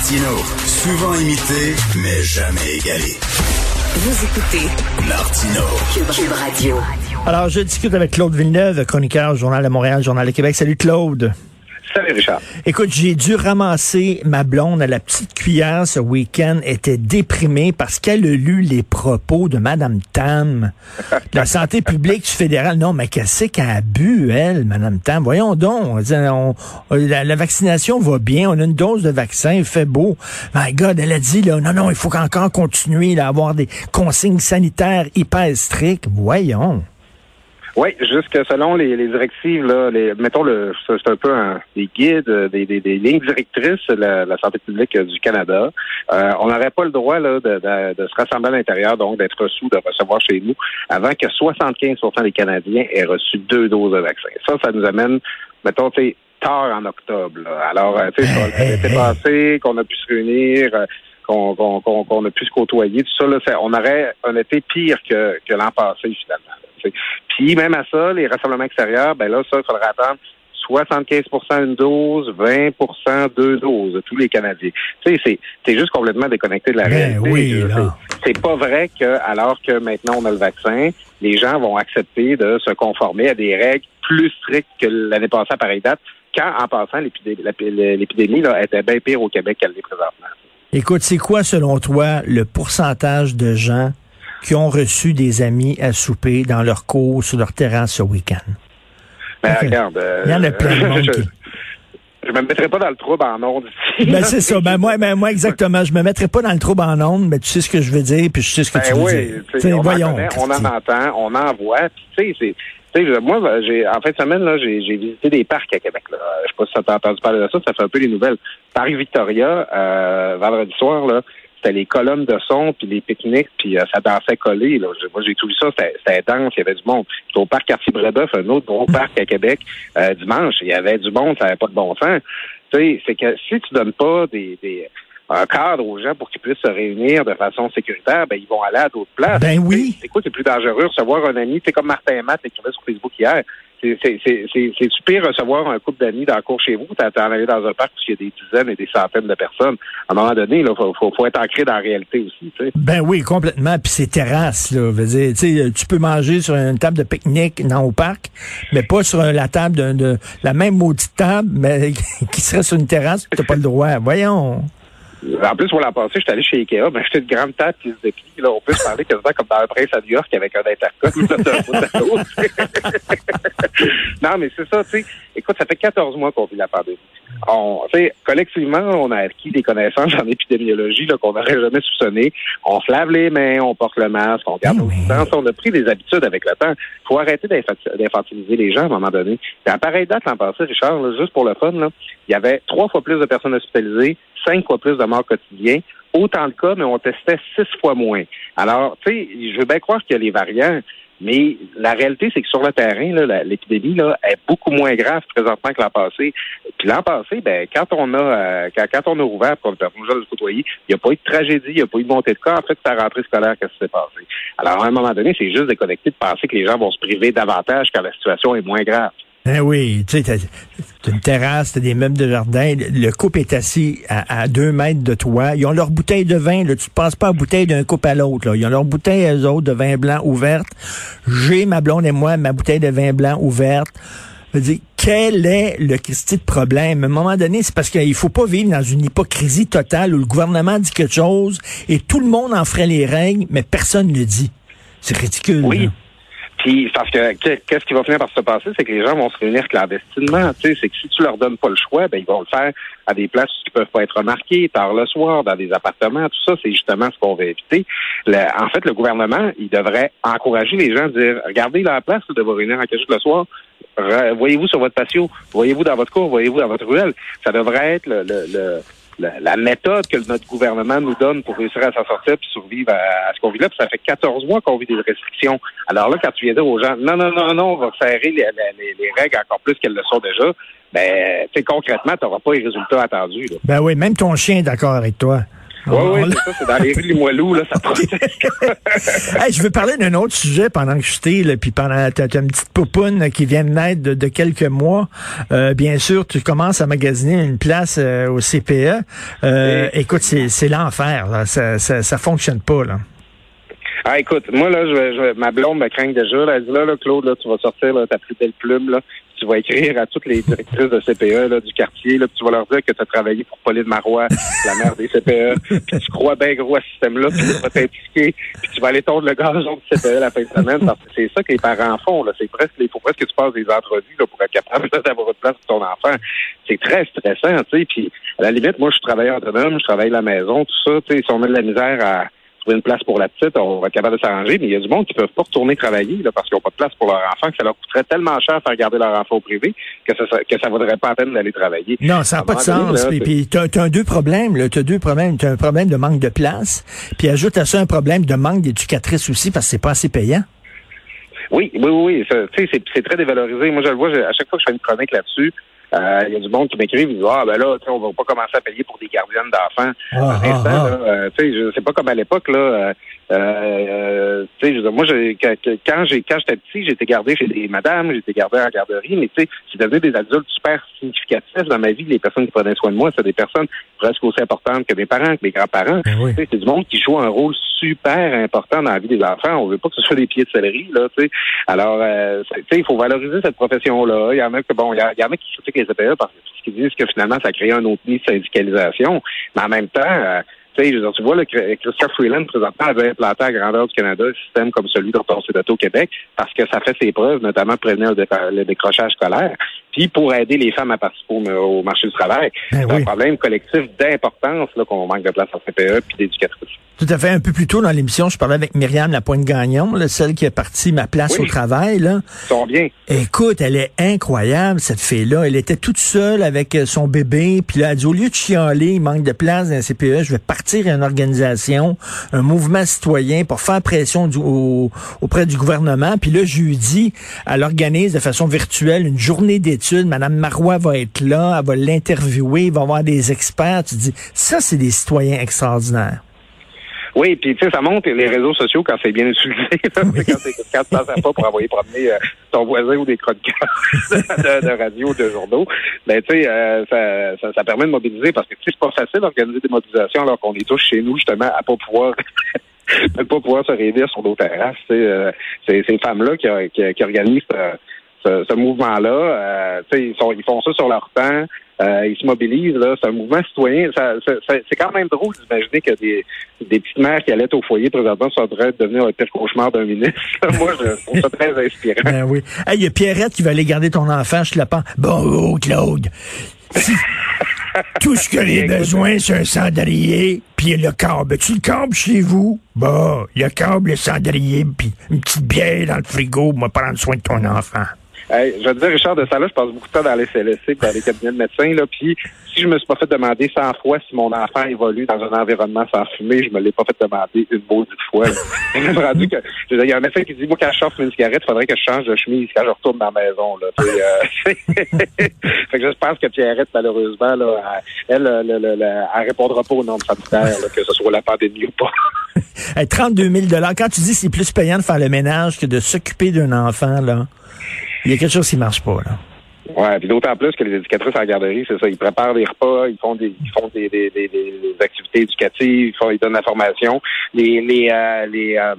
Martino, souvent imité, mais jamais égalé. Vous écoutez Martino. Cube Radio. Alors, je discute avec Claude Villeneuve, chroniqueur, Journal de Montréal, Journal de Québec. Salut Claude. Salut Richard. Écoute, j'ai dû ramasser ma blonde à la petite cuillère ce week-end. Elle était déprimée parce qu'elle a lu les propos de Madame Tam, de la santé publique fédérale. Non, mais qu'est-ce qu'elle a bu, elle, Madame Tam? Voyons donc. On- la, la vaccination va bien. On a une dose de vaccin. Il fait beau. My God, elle a dit, là, non, non, il faut encore continuer là, à avoir des consignes sanitaires hyper strictes. Voyons. Oui, jusque selon les, les directives, là, les, mettons le c'est un peu un, des guides, euh, des, des, des lignes directrices de la, la santé publique euh, du Canada. Euh, on n'aurait pas le droit là, de, de, de se rassembler à l'intérieur, donc d'être sous, de recevoir chez nous, avant que 75% des Canadiens aient reçu deux doses de vaccin. Ça, ça nous amène, mettons, tu tard en octobre. là. Alors, euh, tu sais, ça ça a été passé, qu'on a pu se réunir. qu'on a pu se côtoyer, tout ça, là, ça- on aurait un été pire que, que l'an passé, finalement. Puis même à ça, les rassemblements extérieurs, ben là, ça, il faudra attendre 75% une dose, 20% deux doses de tous les Canadiens. Tu sais, c'est juste complètement déconnecté de la Ben réalité. oui, c'est- pas vrai que, alors que maintenant on a le vaccin, les gens vont accepter de se conformer à des règles plus strictes que l'année passée à pareille date, quand, en passant, l'épidémie, était bien pire au Québec qu'elle l'est présentement. Écoute, c'est quoi, selon toi, le pourcentage de gens qui ont reçu des amis à souper dans leur cours, sur leur terrasse ce week-end? Ben, Ok. regarde. euh, Il y en a plein de monde je, qui- je me mettrai pas dans le trouble en ondes ici. Ben, c'est ça. Ben, moi, ben, moi, exactement. Je me mettrai pas dans le trouble en ondes, mais tu sais ce que je veux dire, puis je sais ce que Ben tu veux dire. T'sais, on, voyons. en connaît, on en entend, on en voit. Tu sais, moi, ben, j'ai, en fin de semaine, là, j'ai, j'ai visité des parcs à Québec. Là. Je sais pas si tu as entendu parler de ça, ça fait un peu les nouvelles. Paris Victoria, euh, vendredi soir, là, c'était les colonnes de son, puis les pique-niques, puis euh, ça dansait collé. Là. Moi, j'ai tout vu ça, c'était, dense, il y avait du monde. Puis au parc Cartier-Brébeuf, un autre gros parc à Québec, euh, dimanche, il y avait du monde, ça n'avait pas de bon sens. Tu sais, c'est que si tu donnes pas des, des un cadre aux gens pour qu'ils puissent se réunir de façon sécuritaire, ben ils vont aller à d'autres places. Ben oui. C'est quoi, c'est plus dangereux recevoir un ami, c'est comme Martin et Matt écrivait sur Facebook hier. C'est super recevoir un couple d'amis dans le cours chez vous, t'as t'en aller dans un parc où il y a des dizaines et des centaines de personnes? À un moment donné, il faut, être ancré dans la réalité aussi. Ben oui, complètement. Puis c'est terrasse, là. Tu peux manger sur une table de pique-nique dans au parc, mais pas sur la table de, de la même maudite table, mais qui serait sur une terrasse, tu n'as pas le droit. Voyons. En plus, pour l'an passé, je suis allé chez Ikea, ben, j'étais une grande table qui se déplie. Là, on peut se parler quasiment comme dans un prince à New York avec un intercom là, d'un bout à l'autre. non, mais c'est ça, tu sais. Écoute, ça fait 14 mois qu'on vit la pandémie. On, collectivement, on a acquis des connaissances en épidémiologie qu'on n'aurait jamais soupçonné. On se lave les mains, on porte le masque, on garde Eh nos oui. distances, on a pris des habitudes avec le temps. faut arrêter d'infanti- d'infantiliser les gens à un moment donné. Puis à pareille date l'an passé, Richard, là, juste pour le fun, il y avait trois fois plus de personnes hospitalisées, cinq fois plus de morts quotidiens. Autant de cas, mais on testait six fois moins. Alors, tu sais, je veux bien croire qu'il y a les variants, mais la réalité, c'est que sur le terrain, l'épidémie est beaucoup moins grave présentement que l'an passé. Puis l'an passé, ben, quand on a euh, quand, on a ouvert pour le côtoyer, il n'y a pas eu de tragédie, il n'y a pas eu de montée de cas. En fait, c'est la rentrée scolaire qu'est-ce qui s'est passé. Alors, à un moment donné, c'est juste déconnecté de penser que les gens vont se priver davantage quand la situation est moins grave. Ben oui, tu sais, t'as une terrasse, t'as des meubles de jardin, le le couple est assis à, à deux mètres de toi. Ils ont leur bouteille de vin, là, tu ne passes pas la bouteille d'un couple à l'autre. là. Ils ont leur bouteille, eux autres, de vin blanc ouverte. J'ai, ma blonde et moi, ma bouteille de vin blanc ouverte. Je veux dire, quel est le Christi de problème? À un moment donné, c'est parce qu'il faut pas vivre dans une hypocrisie totale où le gouvernement dit quelque chose et tout le monde en ferait les règles, mais personne ne le dit. C'est ridicule. Oui. là. Puis parce que que- qu'est-ce qui va finir par se passer, c'est que les gens vont se réunir clandestinement. Tu sais, c'est que si tu leur donnes pas le choix, ben ils vont le faire à des places qui peuvent pas être remarquées, tard le soir, dans des appartements. Tout ça, c'est justement ce qu'on veut éviter. En fait, le gouvernement, il devrait encourager les gens à dire regardez la place de vous réunir en chose le soir. Voyez-vous sur votre patio, voyez-vous dans votre cour, voyez-vous dans votre ruelle. Ça devrait être le, le- le- la, méthode que notre gouvernement nous donne pour réussir à s'en sortir puis survivre à, ce qu'on vit là. Puis ça fait 14 mois qu'on vit des restrictions. Alors là, quand tu viens dire aux gens, non, non, non, non, on va serrer les, les- les règles encore plus qu'elles le sont déjà, ben, concrètement, tu n'auras pas les résultats attendus. Ben oui, même ton chien est d'accord avec toi. Oui, oui, c'est ça, c'est dans les rues de Limoilou, là, ça protège. hey, je veux parler d'un autre sujet pendant que je t'ai, là, puis pendant t'as, une petite poupoune qui vient de naître de, quelques mois. Euh, bien sûr, tu commences à magasiner une place euh, au CPE. Euh, écoute, c'est, l'enfer, là. Ça, ça, ça fonctionne pas, là. Ah, écoute, moi, là, je, je, ma blonde me craint déjà. Là, elle dit, là, là, Claude, là, tu vas sortir là, ta plus belle plume, là. Tu vas écrire à toutes les directrices de CPE là, du quartier, là, tu vas leur dire que tu as travaillé pour Pauline Marois, la mère des CPE, puis tu crois bien gros à ce système-là, puis tu vas t'impliquer, puis tu vas aller tondre le gazon du CPE la fin de semaine, parce que c'est ça que les parents font. Là. C'est presque, il faut presque que tu passes des entrevues là, pour être capable d'avoir une place pour ton enfant. C'est très stressant, tu sais. Puis à la limite, moi, je travaille autonome, je travaille à la maison, tout ça. Tu sais, si on met de la misère à trouver une place pour la petite, on va être capable de s'arranger, mais il y a du monde qui ne peuvent pas retourner travailler là, parce qu'ils n'ont pas de place pour leur enfant, que ça leur coûterait tellement cher de faire garder leur enfant au privé que ça que ça vaudrait pas la peine d'aller travailler. Non, ça n'a pas de sens. puis, tu as, deux problèmes. Tu as deux problèmes. Tu as un problème de manque de place, puis ajoute à ça un problème de manque d'éducatrice aussi parce que c'est pas assez payant. Oui, oui, oui. C'est très dévalorisé. Moi, je le vois à chaque fois que je fais une chronique là-dessus. Euh, il y a du monde qui m'écrivent, ils disent Ah ben là, on va pas commencer à payer pour des gardiennes d'enfants. Ah, ah, ah. Euh, c'est pas comme à l'époque, là. Moi, quand j'ai quand j'étais petit, j'étais gardé chez des madames, j'étais gardé en garderie, mais tu sais, c'est devenu des adultes super significatifs dans ma vie. Les personnes qui prenaient soin de moi, c'est des personnes presque aussi importantes que mes parents, que mes grands-parents. Ben c'est du monde qui joue un rôle super important dans la vie des enfants. On veut pas que ce soit des pieds de céleri, là. Tu sais, alors, euh, tu sais, il faut valoriser cette profession-là. Il y en a que bon, il y, en a qui critiquent les CPE parce qu'ils disent que finalement, ça crée un autre nid de syndicalisation. Mais en même temps, euh, tu vois, le Christian Freeland, présentement, avait implanté à grandeur du Canada un système comme celui dont on s'est au Québec parce que ça fait ses preuves, notamment prévenir le, décrochage scolaire, puis pour aider les femmes à participer au, marché du travail. Ben c'est un problème collectif d'importance qu'on manque de place en CPE puis d'éducatrices. Tout à fait. Un peu plus tôt dans l'émission, je parlais avec Myriam Lapointe-Gagnon, celle qui est partie ma place au travail. Là. Sont bien. Écoute, elle est incroyable, cette fille-là. Elle était toute seule avec euh, son bébé. Puis là, elle dit, au lieu de chialer, il manque de place dans la CPE, je vais partir à une organisation, un mouvement citoyen pour faire pression auprès du gouvernement. Puis là, je lui dis, elle organise de façon virtuelle une journée d'études. Madame Marois va être là, elle va l'interviewer, il va avoir des experts. Tu dis, ça, c'est des citoyens extraordinaires. Oui, puis tu sais, ça monte les réseaux sociaux quand c'est bien utilisé. quand, quand tu passes à pas pour envoyer promener euh, ton voisin ou des crottes de, de radio, de journaux, ben tu sais, euh, ça, ça, permet de mobiliser parce que c'est pas facile d'organiser des mobilisations alors qu'on est tous chez nous justement à pas pouvoir pas pouvoir se réunir sur nos terrasses. Euh, c'est ces femmes-là qui, qui, qui organisent ce, ce mouvement-là. Euh, ils, sont, ils font ça sur leur temps. Euh, ils se mobilisent. Là, c'est un mouvement citoyen. Ça, c'est quand même drôle d'imaginer que des, des petites mères qui allaient au foyer présentement ça devrait devenir un pire cauchemar d'un ministre. Moi, je trouve ça très inspirant. Ben oui. Il y a Pierrette qui va aller garder ton enfant. Je te la pense. Bon, oh, Claude. Tout ce que j'ai besoin, c'est un cendrier, puis le câble. Tu le câble chez vous? Bah, le câble, le cendrier, puis une petite bière dans le frigo pour prendre soin de ton enfant je te dire, Richard de Salah, je passe beaucoup de temps dans les CLSC, dans les cabinets de médecins, là, puis si je me suis pas fait demander 100 fois si mon enfant évolue dans un environnement sans fumée, je me l'ai pas fait demander une maudite fois. rendu que, il y a un médecin qui dit, moi, quand je chauffe une cigarette, il faudrait que je change de chemise quand je retourne dans la maison, là. Euh, fait que je pense que Pierrette, malheureusement, là, elle, elle, elle, répondra pas aux normes sanitaires, que ce soit la pandémie ou pas. 32 000 Quand tu dis c'est plus payant de faire le ménage que de s'occuper d'un enfant, là, il y a quelque chose qui marche pas, là. Ouais, puis d'autant plus que les éducatrices en garderie, c'est ça, ils préparent des repas, ils font des, ils font des, des, des, des activités éducatives, ils, font, ils donnent l'information. Les, les, euh, les euh,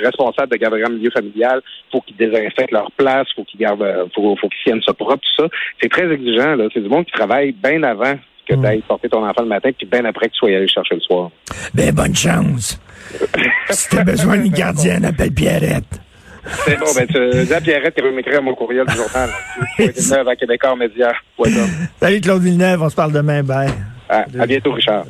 responsables de garderie en milieu familial, faut qu'ils désinfectent leur place, faut qu'ils gardent, euh, faut, faut qu'ils tiennent ça propre, tout ça. C'est très exigeant, là. C'est du monde qui travaille bien avant que mm. tu ailles porter ton enfant le matin, puis bien après que tu sois allé chercher le soir. Ben, bonne chance. si t'as besoin d'une gardienne, appelle Pierrette. C'est bon, ben, tu à Pierrette qu'il veut m'écrire mon courriel du journal. Villeneuve à Québécois Média. Salut Claude Villeneuve, on se parle demain. Bye. à bientôt, Richard.